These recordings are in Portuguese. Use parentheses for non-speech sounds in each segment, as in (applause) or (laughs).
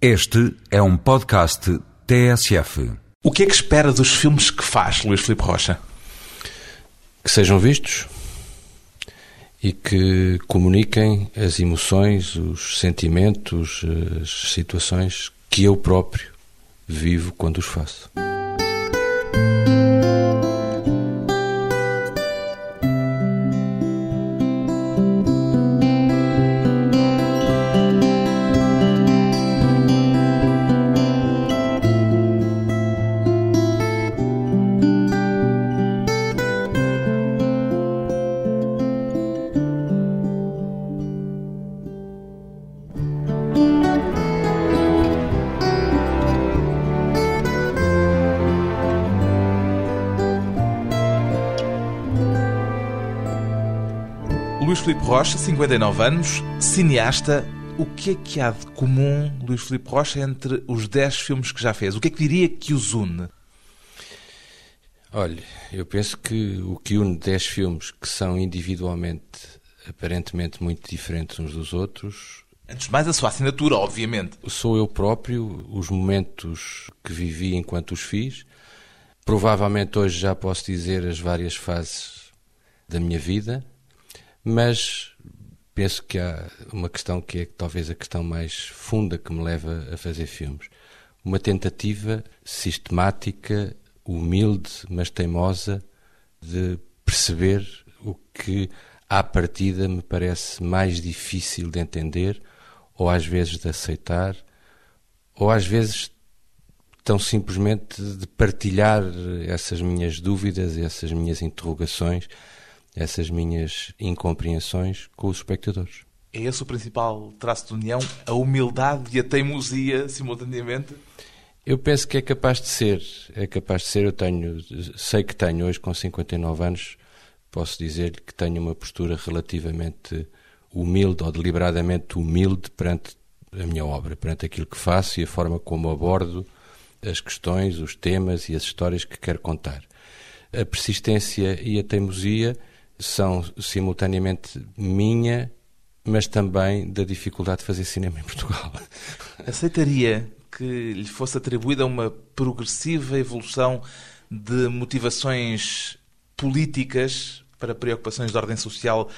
Este é um podcast TSF. O que é que espera dos filmes que faz, Luís Filipe Rocha? Que sejam vistos e que comuniquem as emoções, os sentimentos, as situações que eu próprio vivo quando os faço. Rocha, 59 anos, cineasta. O que é que há de comum, Luís Filipe Rocha, entre os 10 filmes que já fez? O que é que diria que os une? Olha, eu penso que o que une 10 filmes que são individualmente aparentemente muito diferentes uns dos outros Antes de mais, a sua assinatura, obviamente. sou eu próprio, os momentos que vivi enquanto os fiz. Provavelmente hoje já posso dizer as várias fases da minha vida, mas penso que há uma questão que é talvez a questão mais funda que me leva a fazer filmes. Uma tentativa sistemática, humilde, mas teimosa, de perceber o que à partida me parece mais difícil de entender, ou às vezes de aceitar, ou às vezes tão simplesmente de partilhar essas minhas dúvidas, essas minhas interrogações, essas minhas incompreensões com os espectadores. É esse o principal traço de união? A humildade e a teimosia simultaneamente? Eu penso que é capaz de ser, é capaz de ser. Eu tenho, sei que tenho hoje com 59 anos, posso dizer que tenho uma postura relativamente humilde ou deliberadamente humilde perante a minha obra, perante aquilo que faço e a forma como abordo as questões, os temas e as histórias que quero contar. A persistência e a teimosia são simultaneamente minha, mas também da dificuldade de fazer cinema em Portugal. (laughs) Aceitaria que lhe fosse atribuída uma progressiva evolução de motivações políticas para preocupações de ordem social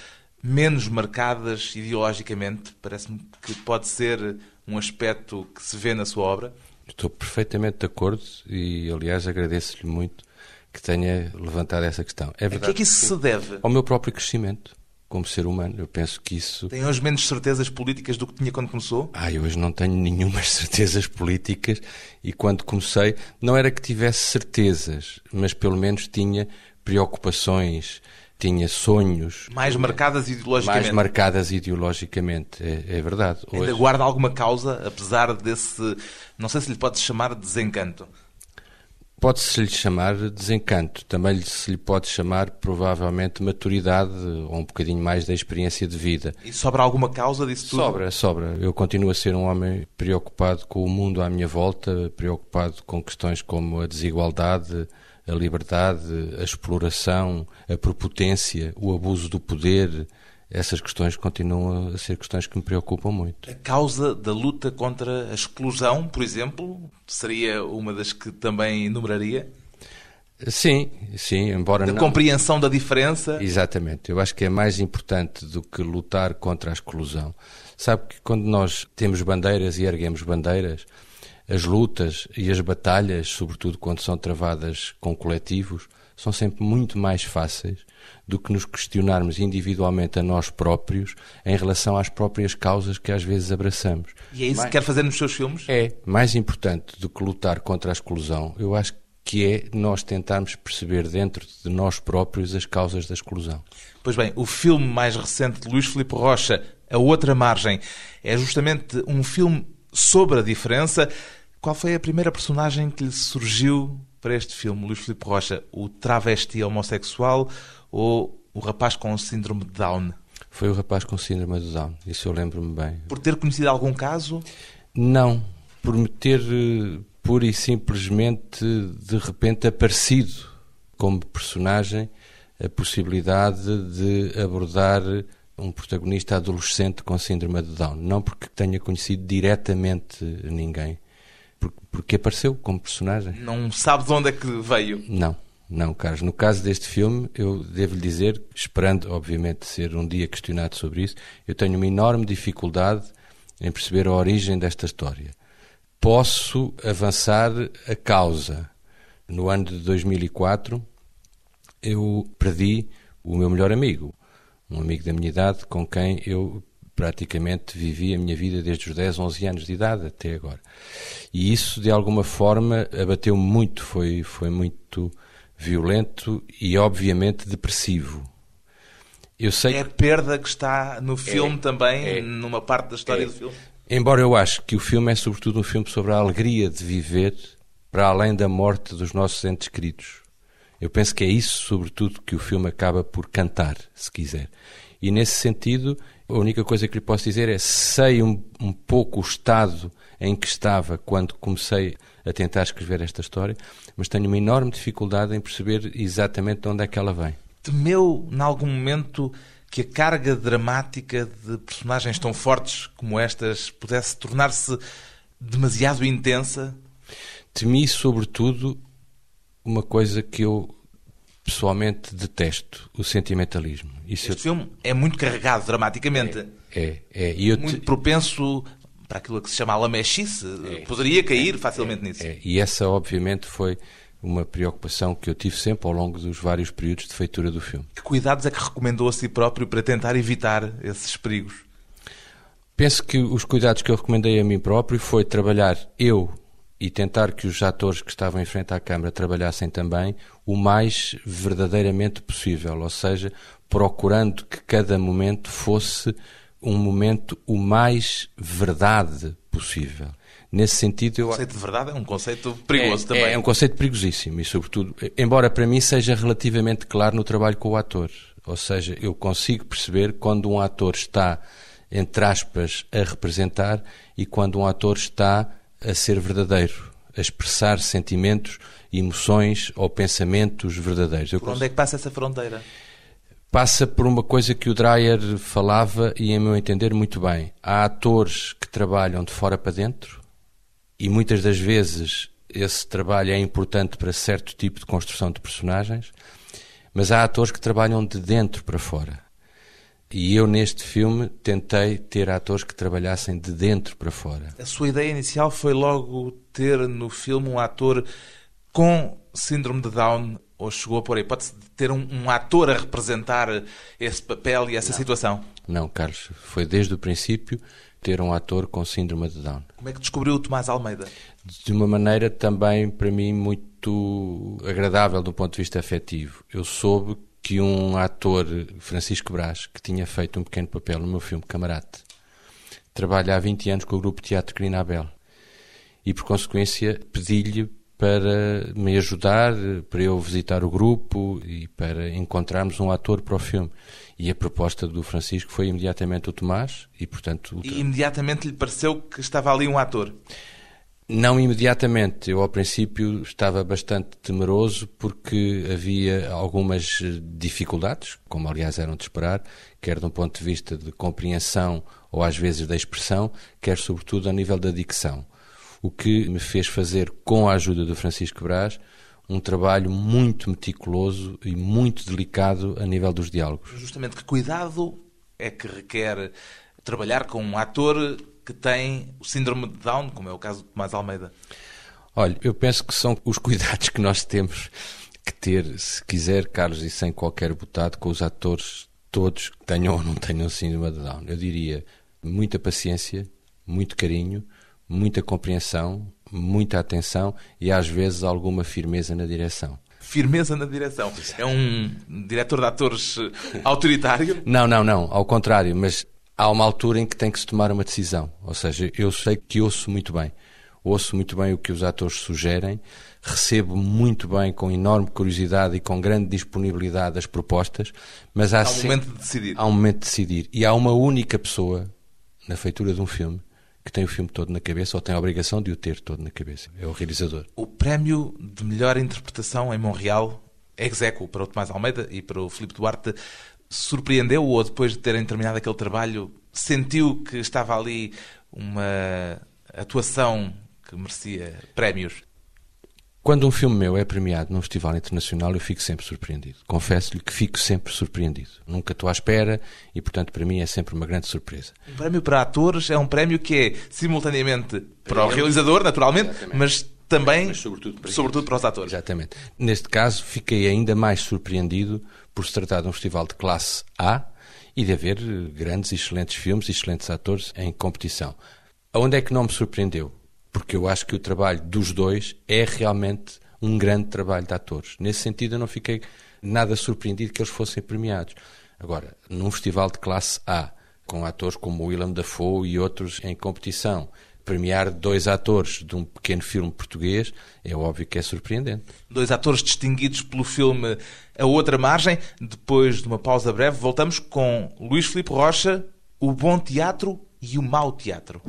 menos marcadas ideologicamente? Parece-me que pode ser um aspecto que se vê na sua obra. Estou perfeitamente de acordo e, aliás, agradeço-lhe muito que tenha levantado essa questão. É A que é que isso se deve? Ao meu próprio crescimento como ser humano. Eu penso que isso. Tem hoje menos certezas políticas do que tinha quando começou? Ah, eu hoje não tenho nenhumas (laughs) certezas políticas e quando comecei não era que tivesse certezas, mas pelo menos tinha preocupações, tinha sonhos. Mais marcadas ideologicamente? Mais marcadas ideologicamente, é, é verdade. Ainda Hoje- guarda alguma causa, apesar desse. Não sei se lhe pode chamar de desencanto. Pode-se lhe chamar desencanto, também se lhe pode chamar provavelmente maturidade ou um bocadinho mais da experiência de vida. E sobra alguma causa disso tudo? Sobra, sobra. Eu continuo a ser um homem preocupado com o mundo à minha volta, preocupado com questões como a desigualdade, a liberdade, a exploração, a prepotência, o abuso do poder. Essas questões continuam a ser questões que me preocupam muito. A causa da luta contra a exclusão, por exemplo, seria uma das que também enumeraria? Sim, sim, embora Da não... compreensão da diferença? Exatamente. Eu acho que é mais importante do que lutar contra a exclusão. Sabe que quando nós temos bandeiras e erguemos bandeiras, as lutas e as batalhas, sobretudo quando são travadas com coletivos, são sempre muito mais fáceis do que nos questionarmos individualmente a nós próprios em relação às próprias causas que às vezes abraçamos. E é isso que quer fazer nos seus filmes? É mais importante do que lutar contra a exclusão. Eu acho que é nós tentarmos perceber dentro de nós próprios as causas da exclusão. Pois bem, o filme mais recente de Luís Filipe Rocha, A Outra Margem, é justamente um filme sobre a diferença. Qual foi a primeira personagem que lhe surgiu para este filme, Luís Filipe Rocha? O travesti homossexual ou o rapaz com síndrome de Down? Foi o rapaz com síndrome de Down, isso eu lembro-me bem. Por ter conhecido algum caso? Não, por me ter eh, pura e simplesmente de repente aparecido como personagem a possibilidade de abordar um protagonista adolescente com síndrome de Down. Não porque tenha conhecido diretamente ninguém, porque apareceu como personagem. Não sabe de onde é que veio? Não, não, Carlos. No caso deste filme, eu devo lhe dizer, esperando, obviamente, ser um dia questionado sobre isso, eu tenho uma enorme dificuldade em perceber a origem desta história. Posso avançar a causa. No ano de 2004, eu perdi o meu melhor amigo, um amigo da minha idade com quem eu praticamente vivi a minha vida desde os 10, 11 anos de idade até agora. E isso, de alguma forma, abateu-me muito, foi, foi muito violento e, obviamente, depressivo. Eu sei é a perda que está no filme é, também, é, numa parte da história é. do filme. Embora eu acho que o filme é sobretudo um filme sobre a alegria de viver para além da morte dos nossos entes queridos. Eu penso que é isso, sobretudo, que o filme acaba por cantar, se quiser. E nesse sentido, a única coisa que lhe posso dizer é sei um, um pouco o estado em que estava quando comecei a tentar escrever esta história, mas tenho uma enorme dificuldade em perceber exatamente de onde é que ela vem. Temeu, em algum momento, que a carga dramática de personagens tão fortes como estas pudesse tornar-se demasiado intensa? Temi, sobretudo, uma coisa que eu pessoalmente detesto, o sentimentalismo. Isso este eu... filme é muito carregado dramaticamente. É, é. é. E eu muito te... propenso para aquilo que se chama a lamechice. É. Poderia cair é. facilmente nisso. É. E essa, obviamente, foi uma preocupação que eu tive sempre ao longo dos vários períodos de feitura do filme. Que cuidados é que recomendou a si próprio para tentar evitar esses perigos? Penso que os cuidados que eu recomendei a mim próprio foi trabalhar eu e tentar que os atores que estavam em frente à câmara trabalhassem também o mais verdadeiramente possível, ou seja, procurando que cada momento fosse um momento o mais verdade possível. Nesse sentido, eu... O conceito de verdade é um conceito perigoso é, também. É um conceito perigosíssimo e, sobretudo, embora para mim seja relativamente claro no trabalho com o ator. Ou seja, eu consigo perceber quando um ator está, entre aspas, a representar e quando um ator está a ser verdadeiro, a expressar sentimentos, emoções ou pensamentos verdadeiros. Eu por onde é que passa essa fronteira? Passa por uma coisa que o Dreyer falava e, em meu entender, muito bem. Há atores que trabalham de fora para dentro e muitas das vezes esse trabalho é importante para certo tipo de construção de personagens, mas há atores que trabalham de dentro para fora. E eu, neste filme, tentei ter atores que trabalhassem de dentro para fora. A sua ideia inicial foi logo ter no filme um ator com síndrome de Down ou chegou a pôr a hipótese de ter um, um, ator a representar esse papel e essa Não. situação? Não, Carlos. Foi desde o princípio ter um ator com síndrome de Down. Como é que descobriu o Tomás Almeida? De uma maneira também, para mim, muito agradável do ponto de vista afetivo. Eu soube que um ator, Francisco Brás, que tinha feito um pequeno papel no meu filme Camarate, trabalha há 20 anos com o grupo Teatro Crinabel. E, por consequência, pedi-lhe para me ajudar, para eu visitar o grupo e para encontrarmos um ator para o filme. E a proposta do Francisco foi imediatamente o Tomás e, portanto... O... E imediatamente lhe pareceu que estava ali um ator? Não imediatamente. Eu, ao princípio, estava bastante temeroso porque havia algumas dificuldades, como aliás eram de esperar, quer de um ponto de vista de compreensão ou às vezes da expressão, quer sobretudo a nível da dicção. O que me fez fazer, com a ajuda do Francisco Brás, um trabalho muito meticuloso e muito delicado a nível dos diálogos. Justamente que cuidado é que requer trabalhar com um ator que tem o síndrome de Down, como é o caso de Tomás Almeida? Olha, eu penso que são os cuidados que nós temos que ter, se quiser, Carlos, e sem qualquer botado, com os atores todos que tenham ou não tenham síndrome de Down. Eu diria muita paciência, muito carinho, muita compreensão, muita atenção e às vezes alguma firmeza na direção. Firmeza na direção. É um diretor de atores autoritário? Não, não, não. Ao contrário, mas há uma altura em que tem que se tomar uma decisão. Ou seja, eu sei que ouço muito bem. Ouço muito bem o que os atores sugerem, recebo muito bem, com enorme curiosidade e com grande disponibilidade as propostas, mas há, há um momento de decidir. Há um momento de decidir. E há uma única pessoa na feitura de um filme que tem o filme todo na cabeça ou tem a obrigação de o ter todo na cabeça. É o realizador. O prémio de melhor interpretação em Montreal, execo para o Tomás Almeida e para o Filipe Duarte, surpreendeu ou depois de terem terminado aquele trabalho sentiu que estava ali uma atuação que merecia prémios? Quando um filme meu é premiado num festival internacional, eu fico sempre surpreendido. Confesso-lhe que fico sempre surpreendido. Nunca estou à espera e, portanto, para mim é sempre uma grande surpresa. Um prémio para atores é um prémio que é simultaneamente para o realizador, naturalmente, Exatamente. mas também, mas, sobretudo, para, sobretudo para os atores. Exatamente. Neste caso, fiquei ainda mais surpreendido por se tratar de um festival de classe A e de haver grandes e excelentes filmes e excelentes atores em competição. Onde é que não me surpreendeu? porque eu acho que o trabalho dos dois é realmente um grande trabalho de atores. Nesse sentido, eu não fiquei nada surpreendido que eles fossem premiados. Agora, num festival de classe A, com atores como Willem Dafoe e outros em competição, premiar dois atores de um pequeno filme português é óbvio que é surpreendente. Dois atores distinguidos pelo filme A Outra Margem. Depois de uma pausa breve, voltamos com Luís Filipe Rocha, O Bom Teatro e o Mau Teatro.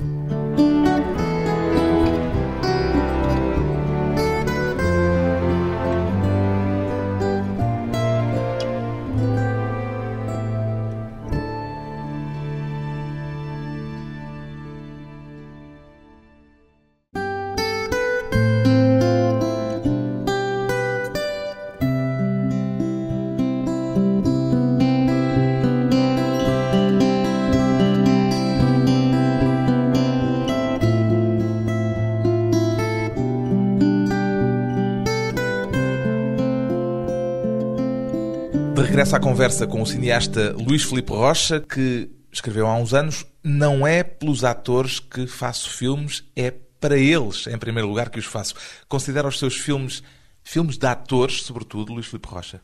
Regressa à conversa com o cineasta Luís Filipe Rocha, que escreveu há uns anos: Não é pelos atores que faço filmes, é para eles, em primeiro lugar, que os faço. Considera os seus filmes filmes de atores, sobretudo, Luís Filipe Rocha?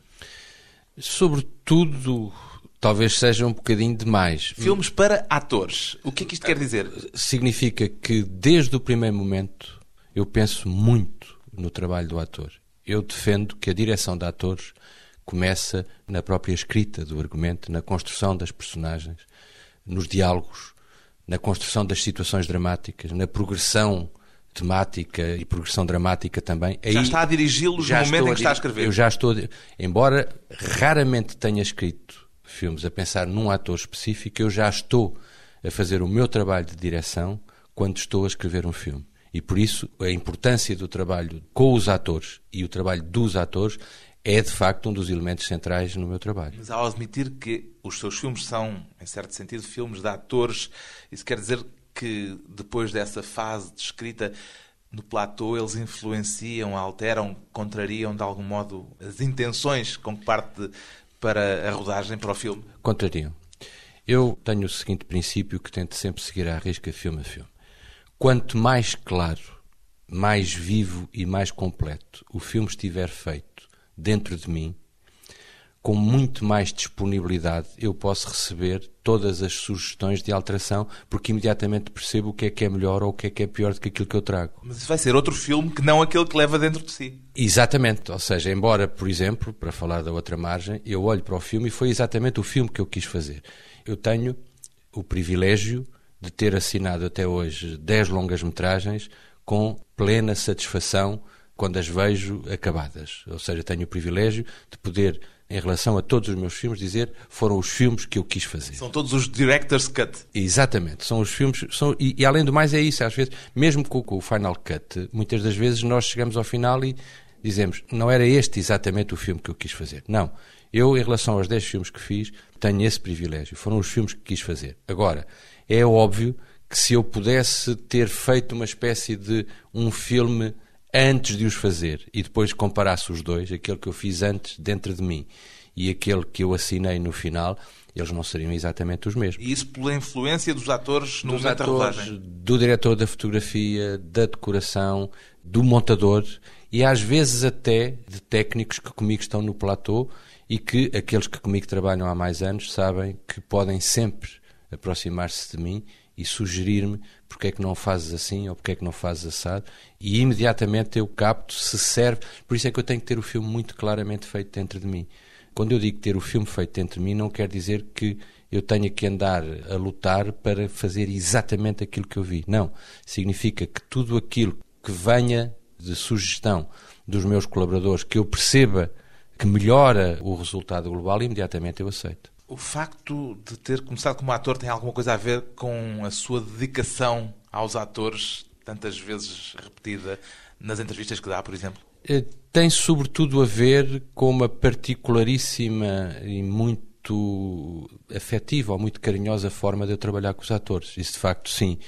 Sobretudo, talvez seja um bocadinho demais. Filmes para atores. O que é que isto quer dizer? Significa que, desde o primeiro momento, eu penso muito no trabalho do ator. Eu defendo que a direção de atores começa na própria escrita do argumento, na construção das personagens, nos diálogos, na construção das situações dramáticas, na progressão temática e progressão dramática também. Já Aí, está a dirigi-los no momento em que está a escrever. Eu já estou, embora raramente tenha escrito filmes a pensar num ator específico, eu já estou a fazer o meu trabalho de direção quando estou a escrever um filme. E por isso a importância do trabalho com os atores e o trabalho dos atores é de facto um dos elementos centrais no meu trabalho. Mas ao admitir que os seus filmes são, em certo sentido, filmes de atores, isso quer dizer que depois dessa fase de escrita no platô eles influenciam, alteram, contrariam de algum modo as intenções com que parte para a rodagem, para o filme? Contrariam. Eu tenho o seguinte princípio que tento sempre seguir à risca filme a filme. Quanto mais claro, mais vivo e mais completo o filme estiver feito, dentro de mim, com muito mais disponibilidade, eu posso receber todas as sugestões de alteração, porque imediatamente percebo o que é que é melhor ou o que é que é pior do que aquilo que eu trago. Mas isso vai ser outro filme que não aquele que leva dentro de si. Exatamente. Ou seja, embora, por exemplo, para falar da outra margem, eu olho para o filme e foi exatamente o filme que eu quis fazer. Eu tenho o privilégio de ter assinado até hoje 10 longas-metragens com plena satisfação quando as vejo acabadas. Ou seja, tenho o privilégio de poder, em relação a todos os meus filmes, dizer foram os filmes que eu quis fazer. São todos os director's cut. Exatamente, são os filmes. São, e, e além do mais, é isso, às vezes, mesmo com, com o final cut, muitas das vezes nós chegamos ao final e dizemos não era este exatamente o filme que eu quis fazer. Não. Eu, em relação aos 10 filmes que fiz, tenho esse privilégio. Foram os filmes que quis fazer. Agora, é óbvio que se eu pudesse ter feito uma espécie de um filme antes de os fazer e depois comparasse os dois, aquele que eu fiz antes dentro de mim e aquele que eu assinei no final, eles não seriam exatamente os mesmos. E isso pela influência dos atores no dos atores, rodagem? Do diretor da fotografia, da decoração, do montador e às vezes até de técnicos que comigo estão no platô e que aqueles que comigo trabalham há mais anos sabem que podem sempre aproximar-se de mim e sugerir-me porque é que não fazes assim ou porque é que não fazes assado e imediatamente eu capto se serve. Por isso é que eu tenho que ter o filme muito claramente feito dentro de mim. Quando eu digo ter o filme feito dentro de mim, não quer dizer que eu tenha que andar a lutar para fazer exatamente aquilo que eu vi. Não. Significa que tudo aquilo que venha de sugestão dos meus colaboradores, que eu perceba que melhora o resultado global, imediatamente eu aceito. O facto de ter começado como ator tem alguma coisa a ver com a sua dedicação aos atores, tantas vezes repetida nas entrevistas que dá, por exemplo? Eh, tem sobretudo a ver com uma particularíssima e muito afetiva ou muito carinhosa forma de eu trabalhar com os atores. Isso de facto, sim.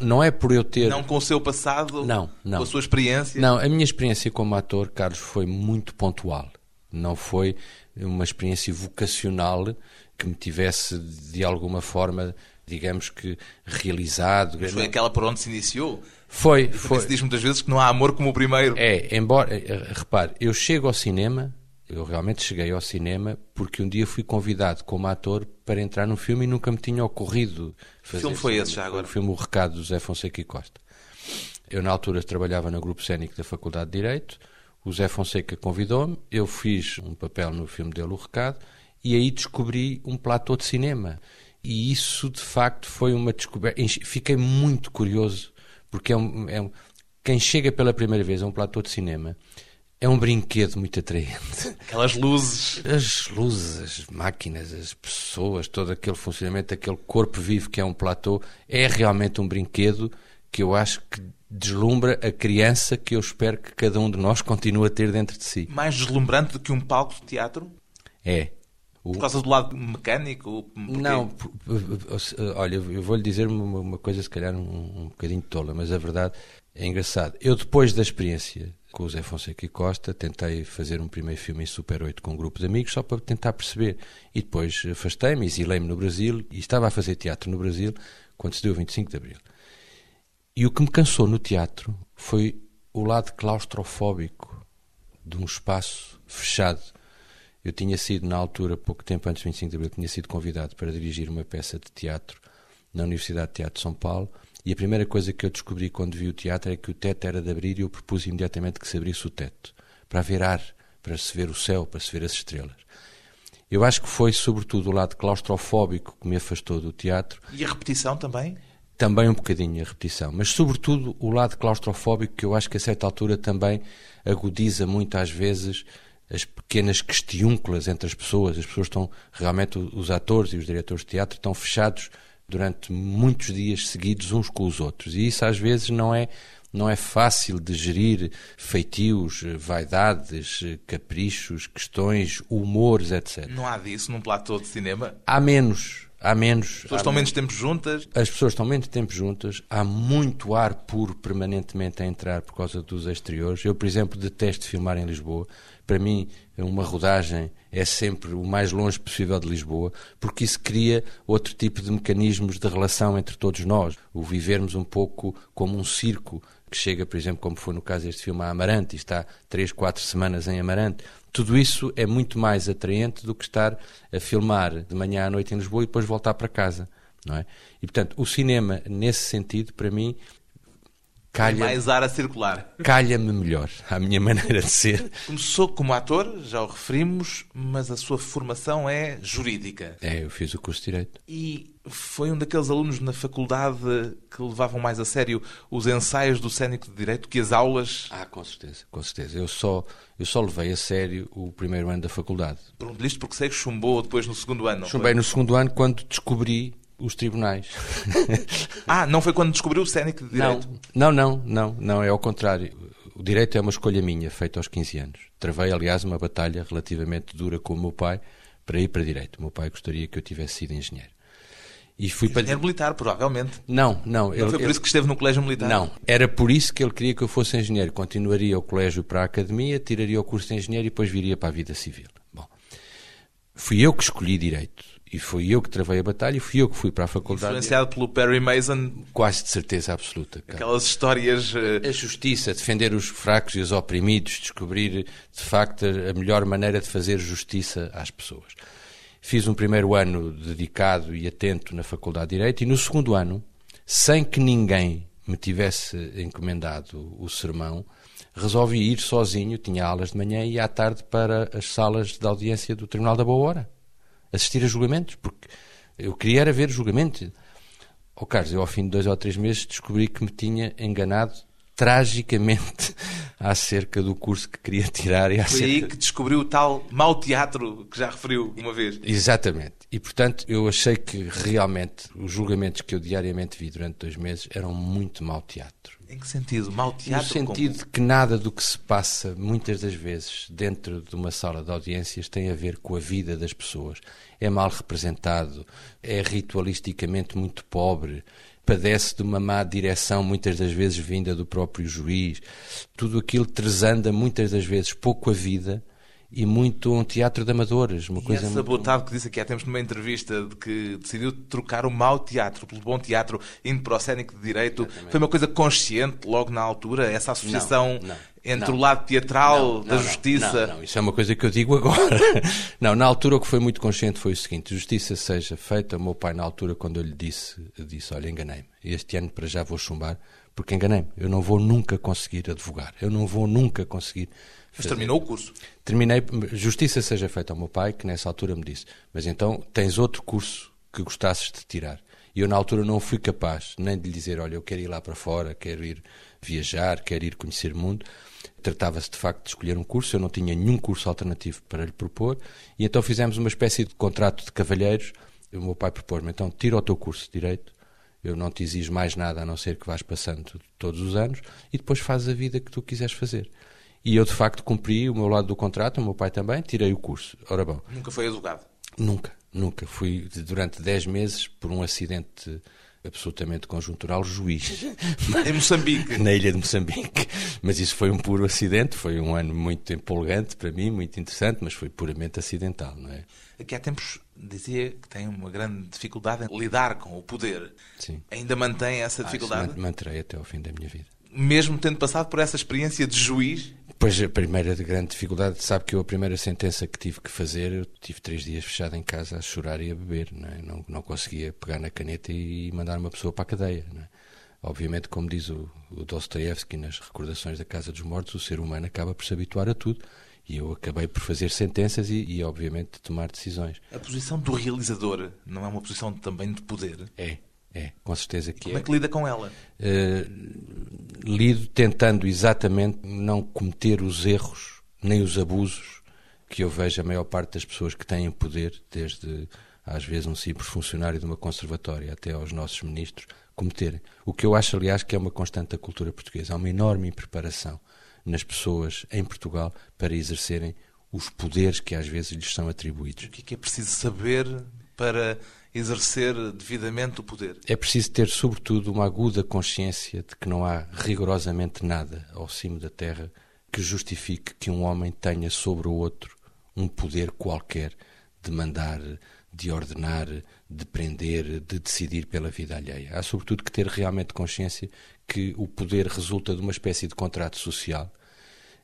Não é por eu ter. Não com o seu passado, não, não. com a sua experiência? Não, a minha experiência como ator, Carlos, foi muito pontual. Não foi uma experiência vocacional que me tivesse de alguma forma, digamos que, realizado. Mas foi aquela por onde se iniciou? Foi, Porque foi. se diz muitas vezes que não há amor como o primeiro. É, embora, eh, repare, eu chego ao cinema, eu realmente cheguei ao cinema porque um dia fui convidado como ator para entrar num filme e nunca me tinha ocorrido fazer. filme foi esse já agora? O filme O Recado do Zé Fonseca e Costa. Eu na altura trabalhava no grupo cénico da Faculdade de Direito, o Zé Fonseca convidou-me, eu fiz um papel no filme dele, O Recado, e aí descobri um platô de cinema. E isso, de facto, foi uma descoberta. Fiquei muito curioso, porque é um, é um- quem chega pela primeira vez a um platô de cinema é um brinquedo muito atraente. (laughs) Aquelas luzes. As luzes, as máquinas, as pessoas, todo aquele funcionamento, aquele corpo vivo que é um platô, é realmente um brinquedo que eu acho que deslumbra a criança que eu espero que cada um de nós continue a ter dentro de si. Mais deslumbrante do que um palco de teatro? É. Por causa do lado mecânico? Porquê? Não, p- olha, eu vou-lhe dizer uma, coisa, se calhar um, um bocadinho tola, mas a verdade é engraçado. Eu, depois da experiência com o Zé Fonseca e Costa, tentei fazer um primeiro filme em Super 8 com um grupo de amigos, só para tentar perceber. E depois afastei-me, exilei-me no Brasil e estava a fazer teatro no Brasil quando se deu o 25 de Abril. E o que me cansou no teatro foi o lado claustrofóbico de um espaço fechado. Eu tinha sido, na altura, pouco tempo antes do 25 de Abril, tinha sido convidado para dirigir uma peça de teatro na Universidade de Teatro de São Paulo e a primeira coisa que eu descobri quando vi o teatro é que o teto era de abrir e eu propus imediatamente que se abrisse o teto para haver ar, para se ver o céu, para se ver as estrelas. Eu acho que foi, sobretudo, o lado claustrofóbico que me afastou do teatro E a repetição também? também um bocadinho a repetição, mas sobretudo o lado claustrofóbico que eu acho que a certa altura também agudiza muito às vezes as pequenas questiúnculas entre as pessoas. As pessoas estão, realmente, os atores e os diretores de teatro estão fechados durante muitos dias seguidos uns com os outros. E isso às vezes não é, não é fácil de gerir feitios, vaidades, caprichos, questões, humores, etc. Não há disso num platô de cinema? Há menos, há menos. As pessoas estão menos tempo juntas? as pessoas estão menos tempo juntas, há muito ar puro permanentemente a entrar por causa dos exteriores. Eu, por exemplo, detesto filmar em Lisboa. Para mim, uma rodagem é sempre o mais longe possível de Lisboa, porque isso cria outro tipo de mecanismos de relação entre todos nós. O vivermos um pouco como um circo que chega, por exemplo, como foi no caso deste filme, a Amarante, e está três, quatro semanas em Amarante. Tudo isso é muito mais atraente do que estar a filmar de manhã à noite em Lisboa e depois voltar para casa. Não é? E, portanto, o cinema, nesse sentido, para mim, calha, Mais ar a circular. calha-me melhor, à minha (laughs) maneira de ser. Começou como ator, já o referimos, mas a sua formação é jurídica. É, eu fiz o curso de Direito. E foi um daqueles alunos na faculdade que levavam mais a sério os ensaios do cénico de Direito que as aulas. Ah, com certeza, com certeza. Eu só, eu só levei a sério o primeiro ano da faculdade. Pergunto-lhe isto porque sei que chumbou depois no segundo ano. Chumbei foi? no segundo ano quando descobri os tribunais. (laughs) Ah, não foi quando descobriu o cénico de Direito? Não, não, não, não, é ao contrário. O direito é uma escolha minha, feita aos 15 anos. Travei, aliás, uma batalha relativamente dura com o meu pai para ir para direito. O meu pai gostaria que eu tivesse sido engenheiro. E fui para Engenheiro militar, provavelmente. Não, não. Não ele- foi por ele- isso que esteve no colégio militar? Não, era por isso que ele queria que eu fosse engenheiro. Continuaria o colégio para a academia, tiraria o curso de engenheiro e depois viria para a vida civil. Fui eu que escolhi direito. E fui eu que travei a batalha e fui eu que fui para a faculdade. Influenciado pelo Perry Mason, Quase de certeza absoluta. cara. aquelas histórias. eh, A justiça, defender os fracos e os oprimidos, descobrir de facto a melhor maneira de fazer justiça às pessoas. Fiz um primeiro ano dedicado e atento na Faculdade de Direito e no segundo ano, sem que ninguém me tivesse encomendado o sermão, resolvi ir sozinho, tinha aulas de manhã e à tarde para as salas de audiência do Tribunal da Boa Hora, assistir a julgamentos, porque eu queria era ver julgamento. Ó Carlos, eu ao fim de dois ou três meses descobri que me tinha enganado tragicamente (laughs) acerca do curso que queria tirar. E Foi acerca... aí que descobriu o tal mau teatro que já referiu uma vez. Exatamente. E, portanto, eu achei que realmente os julgamentos que eu diariamente vi durante dois meses eram muito mau teatro. Em que sentido? Mau teatro? No sentido como... de que nada do que se passa, muitas das vezes, dentro de uma sala de audiências tem a ver com a vida das pessoas. É mal representado, é ritualisticamente muito pobre, padece de uma má direção, muitas das vezes vinda do próprio juiz. Tudo aquilo tresanda, muitas das vezes, pouco a vida e muito um teatro de amadores. Uma e coisa essa muito... botada que disse aqui há tempos numa entrevista de que decidiu trocar o mau teatro pelo bom teatro, indo para o cénico de direito, Exatamente. foi uma coisa consciente logo na altura, essa associação Não, não, entre não. o lado teatral da justiça. Não, não, isso é uma coisa que eu digo agora. (laughs) Não, na altura o que foi muito consciente foi o seguinte: justiça seja feita. O meu pai, na altura, quando eu lhe disse, disse: Olha, enganei-me. Este ano para já vou chumbar, porque enganei-me. Eu não vou nunca conseguir advogar. Eu não vou nunca conseguir. Mas terminou o curso. Terminei, justiça seja feita ao meu pai, que nessa altura me disse: Mas então tens outro curso que gostasses de tirar. E eu, na altura, não fui capaz nem de lhe dizer: Olha, eu quero ir lá para fora, quero ir viajar, quero ir conhecer o mundo. Tratava-se de facto de escolher um curso, eu não tinha nenhum curso alternativo para lhe propor, e então fizemos uma espécie de contrato de cavalheiros. O meu pai propôs-me: Então, tira o teu curso de direito, eu não te exijo mais nada a não ser que vás passando todos os anos, e depois fazes a vida que tu quiseres fazer. E eu, de facto, cumpri o meu lado do contrato, o meu pai também, tirei o curso. Ora bom, Nunca foi advogado. nunca, nunca. Fui, durante 10 meses, por um acidente absolutamente conjuntural, juiz. (laughs) Em Moçambique. Na ilha de Moçambique. Mas isso foi um puro acidente, foi um ano muito empolgante para mim, muito interessante, mas foi puramente acidental, não é? Aqui há tempos dizia que tem uma grande dificuldade em lidar com o poder. Sim. Ainda mantém essa Ah, dificuldade? man- manterei até ao fim da minha vida. Mesmo tendo passado por essa experiência de juiz? Pois a primeira de grande dificuldade, sabe que eu a primeira sentença que tive que fazer, eu tive três dias fechado em casa a chorar e a beber, não, é? não, não conseguia pegar na caneta e mandar uma pessoa para a cadeia. É? Obviamente, como diz o, o Dostoevsky nas Recordações da Casa dos Mortos, o ser humano acaba por se habituar a tudo. E eu acabei por fazer sentenças e, e obviamente, tomar decisões. A posição do realizador não é uma posição também de poder? É, é, com certeza que Como é. é que lida com ela? Eh, lido tentando exatamente não cometer os erros nem os abusos que eu vejo a maior parte das pessoas que têm poder, desde às vezes um simples funcionário de uma conservatória até aos nossos ministros, cometerem. O que eu acho, aliás, que é uma constante da cultura portuguesa. Há uma enorme impreparação nas pessoas em Portugal para exercerem os poderes que às vezes lhes são atribuídos. O que é que é preciso saber para exercer devidamente o poder? É preciso ter, sobretudo, uma aguda consciência de que não há rigorosamente nada ao cimo da terra que justifique que um homem tenha sobre o outro um poder qualquer de mandar, de ordenar, de prender, de decidir pela vida alheia. Há, sobretudo, que ter realmente consciência que o poder resulta de uma espécie de contrato social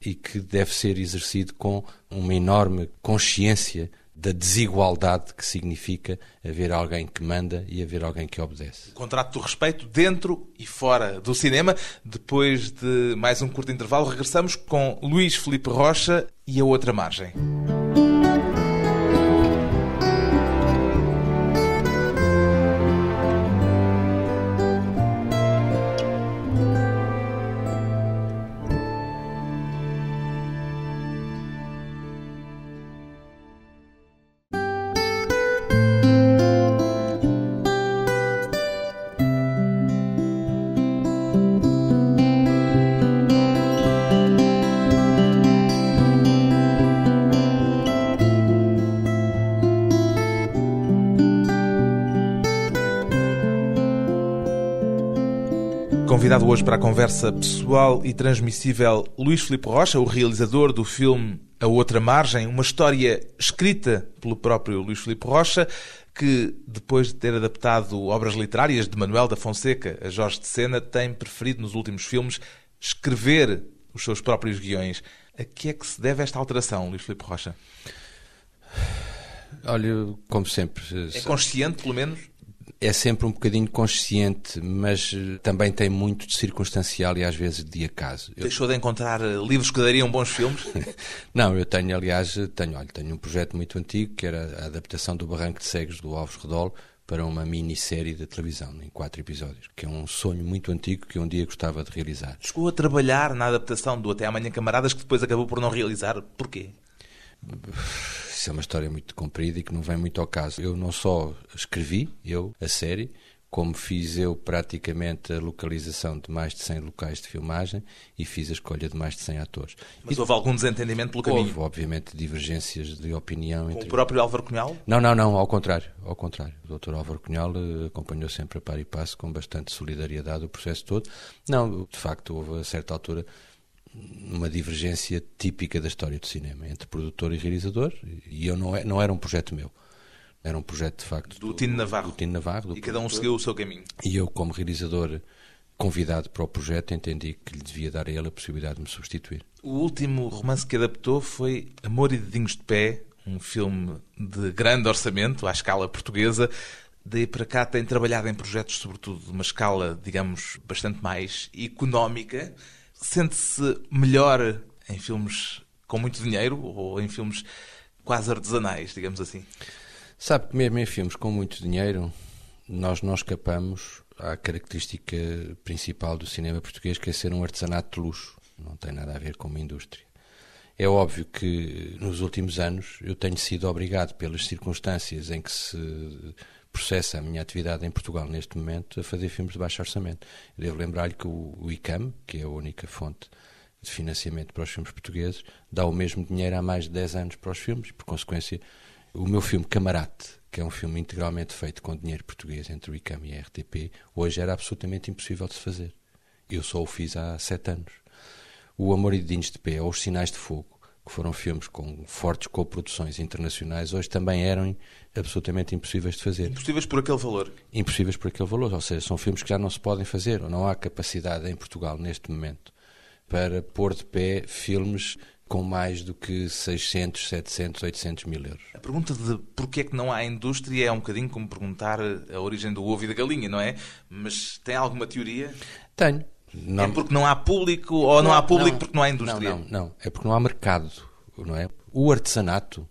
e que deve ser exercido com uma enorme consciência da desigualdade que significa haver alguém que manda e haver alguém que obedece. O contrato do respeito dentro e fora do cinema. Depois de mais um curto intervalo, regressamos com Luís Felipe Rocha e a outra margem. Convidado hoje para a conversa pessoal e transmissível Luís Filipe Rocha, o realizador do filme A Outra Margem, uma história escrita pelo próprio Luís Filipe Rocha, que depois de ter adaptado obras literárias de Manuel da Fonseca a Jorge de Sena, tem preferido nos últimos filmes escrever os seus próprios guiões. A que é que se deve esta alteração, Luís Filipe Rocha? Olha, como sempre, É consciente, pelo menos? É sempre um bocadinho consciente, mas eh, também tem muito de circunstancial e às vezes de acaso. Eu- Deixou de encontrar eh, livros que dariam bons filmes? (laughs) Não, eu tenho, aliás, tenho, olha, tenho um projeto muito antigo que era a adaptação do Barranco de Cegos do Alves Redol para uma minissérie de televisão, em quatro episódios, que é um sonho muito antigo que um dia gostava de realizar. Chegou a trabalhar na adaptação do Até Amanhã Camaradas, que depois acabou por não realizar. Porquê? Isso é uma história muito comprida e que não vem muito ao caso. Eu não só escrevi, eu, a série, como fiz eu praticamente a localização de mais de 100 locais de filmagem e fiz a escolha de mais de 100 atores. Mas e houve algum desentendimento pelo caminho? Houve, obviamente, divergências de opinião. Com entre... o próprio Álvaro Cunhal? Não, não, não, ao contrário. Ao contrário. O Dr. Álvaro Cunhal eh, acompanhou sempre a par e passo com bastante solidariedade o processo todo. Não, de facto, houve a certa altura uma divergência típica da história do cinema entre produtor e realizador e eu não, é, não era um projeto meu. Era um projeto, de facto, do, do Tino Navarro. Do Tino Navarro do e cada um seguiu o seu caminho. E eu, como realizador convidado para o projeto, entendi que lhe devia dar a ele a possibilidade de me substituir. O último romance que adaptou foi Amor e Dedinhos de Pé, um filme de grande orçamento, à escala portuguesa. Daí para cá tem trabalhado em projetos, sobretudo, de uma escala, digamos, bastante mais económica. Sente-se melhor em filmes com muito dinheiro ou em filmes quase artesanais, digamos assim? Sabe que mesmo em filmes com muito dinheiro, nós não escapamos à característica principal do cinema português, que é ser um artesanato de luxo. Não tem nada a ver com uma indústria. É óbvio que nos últimos anos eu tenho sido obrigado, pelas circunstâncias em que se processa a minha atividade em Portugal neste momento, a fazer filmes de baixo orçamento. Eu devo lembrar-lhe que o ICAM, que é a única fonte de financiamento para os filmes portugueses, dá o mesmo dinheiro há mais de 10 anos para os filmes. Por consequência, o meu filme Camarate, que é um filme integralmente feito com dinheiro português entre o ICAM e a RTP, hoje era absolutamente impossível de se fazer. Eu só o fiz há sete anos. O Amor e Dedinhos de Pé ou Os Sinais de Fogo, que foram filmes com fortes coproduções internacionais, hoje também eram absolutamente impossíveis de fazer. Impossíveis por aquele valor? Impossíveis por aquele valor, ou seja, são filmes que já não se podem fazer, ou não há capacidade em Portugal neste momento para pôr de pé filmes com mais do que 600, 700, 800 mil euros. A pergunta de porquê é que não há indústria é um bocadinho como perguntar a origem do ovo e da galinha, não é? Mas tem alguma teoria? Tenho. Não... É porque não há público ou não, não há público não, porque não há indústria? Não, não. É porque não há mercado, não é? O artesanato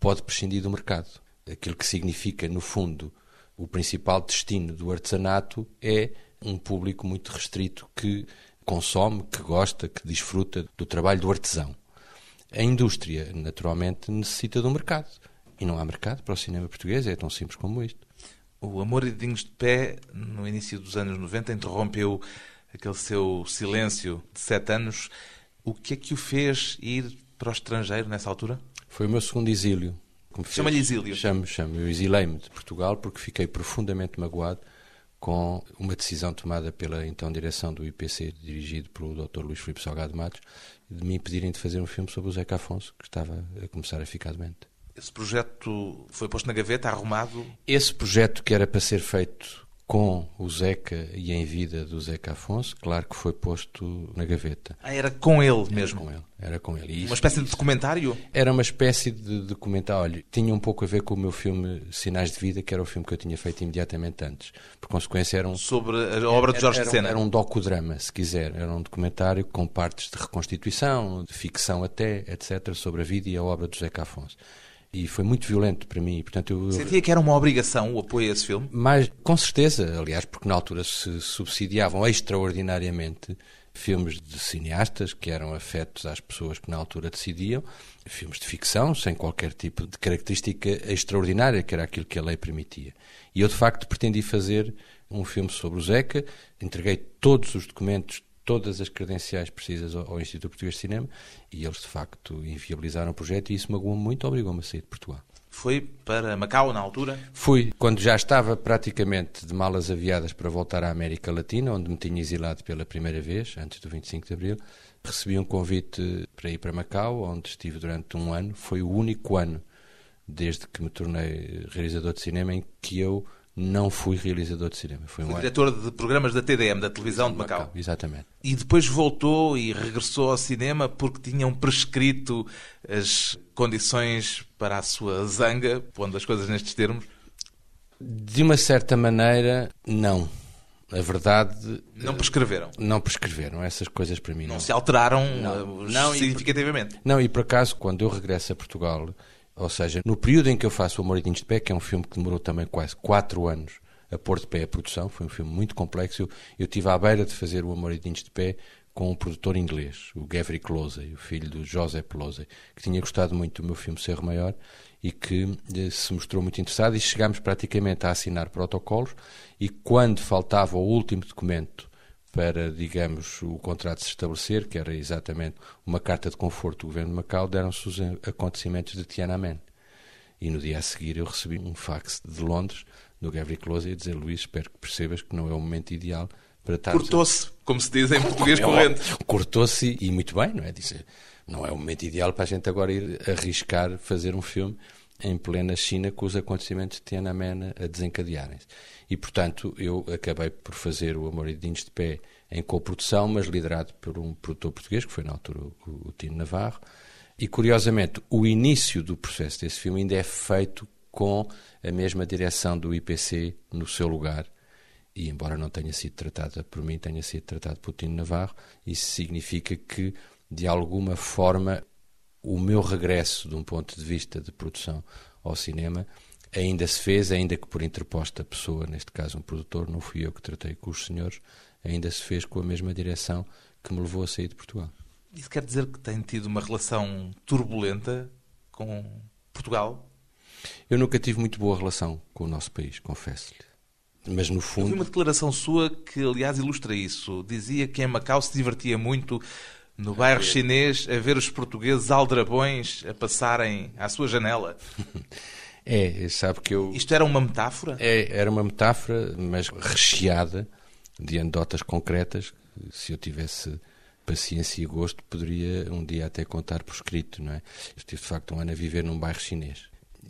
pode prescindir do mercado. Aquilo que significa, no fundo, o principal destino do artesanato é um público muito restrito que consome, que gosta, que desfruta do trabalho do artesão. A indústria, naturalmente, necessita do mercado. E não há mercado para o cinema português, é tão simples como isto. O Amor e Dedinhos de Pé, no início dos anos 90, interrompeu aquele seu silêncio de sete anos. O que é que o fez ir para o estrangeiro nessa altura? Foi o meu segundo exílio. Chama-lhe exílio? Chamo, chamo. Eu exilei-me de Portugal porque fiquei profundamente magoado com uma decisão tomada pela então direção do IPC, dirigido pelo Dr. Luís Filipe Salgado Matos, de me impedirem de fazer um filme sobre o Zeca Afonso, que estava a começar a ficar doente. Esse projeto foi posto na gaveta, arrumado? Esse projeto que era para ser feito com o Zeca e em vida do Zeca Afonso, claro que foi posto na gaveta. Ah, era com ele mesmo? Era com ele. Era com ele. Isso, uma espécie de documentário? Era uma espécie de documentário. Olha, tinha um pouco a ver com o meu filme Sinais de Vida, que era o filme que eu tinha feito imediatamente antes. Por consequência, era um... Sobre a obra de Jorge era, Sena? Era um docudrama, se quiser. Era um documentário com partes de reconstituição, de ficção até, etc., sobre a vida e a obra do Zeca Afonso e foi muito violento para mim. Portanto, eu, Sentia que era uma obrigação o apoio a esse filme? Mas, com certeza, aliás, porque na altura se subsidiavam extraordinariamente filmes de cineastas que eram afetos às pessoas que na altura decidiam, filmes de ficção, sem qualquer tipo de característica extraordinária, que era aquilo que a lei permitia. E eu, de facto, pretendi fazer um filme sobre o Zeca, entreguei todos os documentos, todas as credenciais precisas ao, Instituto Português de Cinema e eles, de facto, inviabilizaram o projeto e isso magoou-me muito, obrigou-me a sair de Portugal. Foi para Macau na altura? Fui, quando já estava praticamente de malas aviadas para voltar à América Latina, onde me tinha exilado pela primeira vez, antes do 25 de Abril. Recebi um convite para ir para Macau, onde estive durante um ano. Foi o único ano, desde que me tornei realizador de cinema, em que eu não fui realizador de cinema. Fui um diretor de programas da TDM, da televisão de Macau. Macau. Exatamente. E depois voltou e regressou ao cinema porque tinham prescrito as condições para a sua zanga, pondo as coisas nestes termos? De uma certa maneira, não. A verdade. Não prescreveram? Não prescreveram. Essas coisas para mim não. Não se alteraram não, eh, não significativamente? Não, e por acaso, quando eu regresso a Portugal Ou seja, no período em que eu faço O Amoridinhos de Pé, que é um filme que demorou também quase quatro anos a pôr de pé a produção, foi um filme muito complexo, eu, tive à beira de fazer O Amoridinhos de Pé com um produtor inglês, o Gavry Closey, o filho do Joseph Closey, que tinha gostado muito do meu filme Cerro Maior e que eh, se mostrou muito interessado e chegámos praticamente a assinar protocolos e quando faltava o último documento para, digamos, o contrato se estabelecer, que era exatamente uma carta de conforto do governo de Macau, deram-se os acontecimentos de Tiananmen. E no dia a seguir eu recebi um fax de Londres, do Gavry Close, a dizer, Luís, espero que percebas que não é o momento ideal para estar... Cortou-se, como se diz em português corrente. Cortou-se, e muito bem, não é? Disse, não é o momento ideal para a gente agora ir arriscar fazer um filme em plena China com os acontecimentos de Tiananmen a desencadearem-se. E, portanto, eu acabei por fazer o Amor e Dinhos de Pé em coprodução, mas liderado por um produtor português, que foi na altura o, o Tino Navarro. E, curiosamente, o início do processo desse filme ainda é feito com a mesma direção do IPC no seu lugar. E, embora não tenha sido tratada por mim, tenha sido tratado por Tino Navarro, isso significa que, de alguma forma, o meu regresso, de um ponto de vista de produção ao cinema, ainda se fez, ainda que por interposta pessoa, neste caso um produtor, não fui eu que tratei com os senhores, ainda se fez com a mesma direção que me levou a sair de Portugal. Isso quer dizer que tem tido uma relação turbulenta com Portugal? Eu nunca tive muito boa relação com o nosso país, confesso-lhe. Mas no fundo. Eu vi uma declaração sua que, aliás, ilustra isso. Dizia que em Macau se divertia muito no bairro chinês a ver os portugueses aldrabões a passarem à sua janela. (laughs) É, sabe que eu. Isto era uma metáfora? É, era uma metáfora, mas recheada de anedotas concretas. Se eu tivesse paciência e gosto, poderia um dia até contar por escrito, não é? Eu estive de facto um ano a viver num bairro chinês.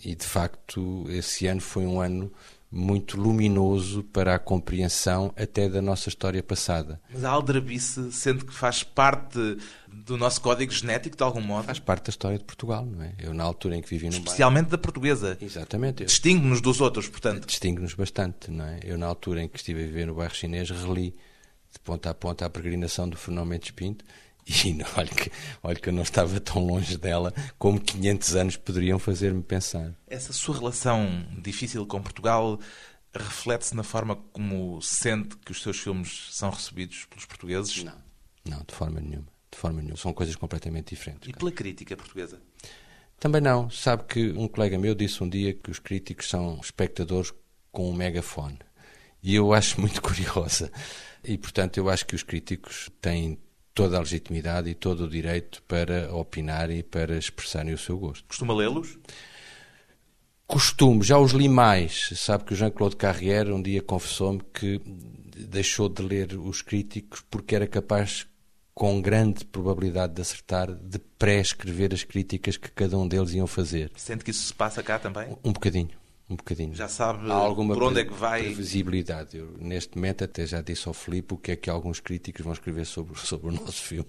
E de facto, esse ano foi um ano muito luminoso para a compreensão até da nossa história passada. Mas a aldrabice sente que faz parte do nosso código genético, de algum modo? Faz parte da história de Portugal, não é? Eu, na altura em que vivi no Especialmente bairro... da portuguesa. Exatamente. Distingue-nos dos outros, portanto. Distingue-nos bastante, não é? Eu, na altura em que estive a viver no bairro chinês, reli de ponta a ponta a peregrinação do Fernão Mendes Pinto (laughs) e olha que, olha que eu não estava tão longe dela como 500 anos poderiam fazer-me pensar. Essa sua relação difícil com Portugal reflete-se na forma como sente que os seus filmes são recebidos pelos portugueses? Não, não, de forma nenhuma. De forma nenhuma. São coisas completamente diferentes. E pela crítica portuguesa? Também não. Sabe que um colega meu disse um dia que os críticos são espectadores com um megafone. E eu acho muito (laughs) curiosa. E, portanto, eu acho que os críticos têm toda a legitimidade e todo o direito para opinar e para expressarem o seu gosto. Costuma lê-los? Costumo, já os li mais. Sabe que o Jean-Claude Carrière um dia confessou-me que deixou de ler os críticos porque era capaz, com grande probabilidade de acertar, de pré-escrever as críticas que cada um deles iam fazer. Sente que isso se passa cá também? Um bocadinho um bocadinho. Já sabe Há alguma por onde é que vai. Previsibilidade. Eu, neste momento, até já disse ao Filipe o que é que alguns críticos vão escrever sobre, (laughs) sobre o nosso filme.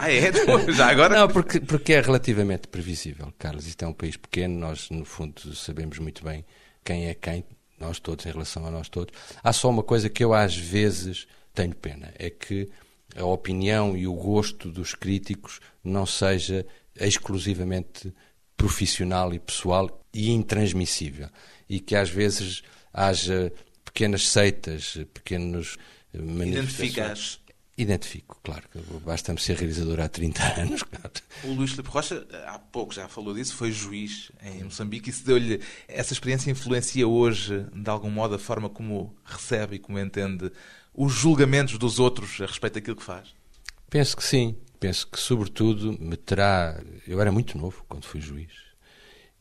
Ah, é? Já agora? Não, porque, porque é relativamente previsível, Carlos. Isto é um país pequeno, nós, no fundo, sabemos muito bem quem é quem, nós todos, em relação a nós todos. Há só uma coisa que eu, às vezes, tenho pena: é que a opinião e o gosto dos críticos não seja exclusivamente profissional e pessoal e intransmissível e que às vezes haja pequenas seitas, pequenos eh, Identificas? Identifico, claro. Basta-me ser realizador há 30 (laughs) anos. Claro. O Luís Filipe Rocha, há pouco já falou disso, foi juiz em Moçambique. Isso deu-lhe. Essa experiência influencia hoje, de algum modo, a forma como recebe e como entende os julgamentos dos outros a respeito daquilo que faz? Penso que sim. Penso que, sobretudo, me terá. Eu era muito novo quando fui juiz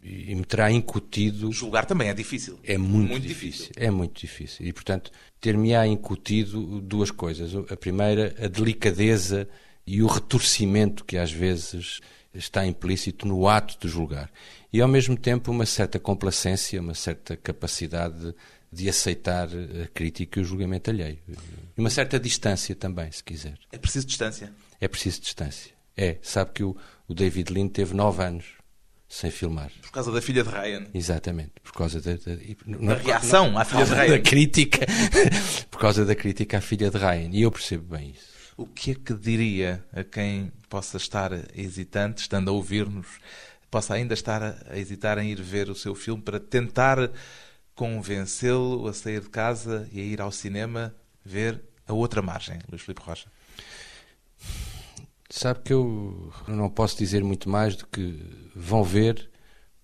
e me terá incutido. Julgar também é difícil. É muito, muito difícil. difícil. É muito difícil. E, portanto, ter-me-á incutido duas coisas. A primeira, a delicadeza e o retorcimento que às vezes está implícito no ato de julgar. E, ao mesmo tempo, uma certa complacência, uma certa capacidade de, aceitar a crítica e o julgamento alheio. E uma certa distância também, se quiser. É preciso distância? É preciso distância. É. Sabe que o, o David Lean teve nove anos sem filmar. Por causa da filha de Ryan. Exatamente, por causa da, da, da reação não, à filha de Ryan. Da crítica, (laughs) por causa da crítica à filha de Ryan. E eu percebo bem isso. O que é que diria a quem possa estar hesitante, estando a ouvir-nos, possa ainda estar a hesitar em ir ver o seu filme para tentar convencê-lo a sair de casa e a ir ao cinema ver a outra margem, Luís Filipe Rocha? Sabe que eu não posso dizer muito mais do que vão ver,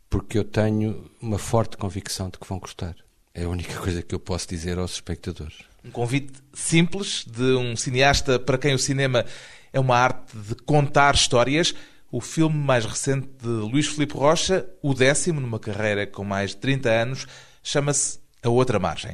porque eu tenho uma forte convicção de que vão gostar. É a única (laughs) coisa que eu posso dizer aos espectadores. Um convite simples de um cineasta para quem o cinema é uma arte de contar histórias. O filme mais recente de Luís Filipe Rocha, o décimo numa carreira com mais de 30 anos, chama-se A Outra Margem.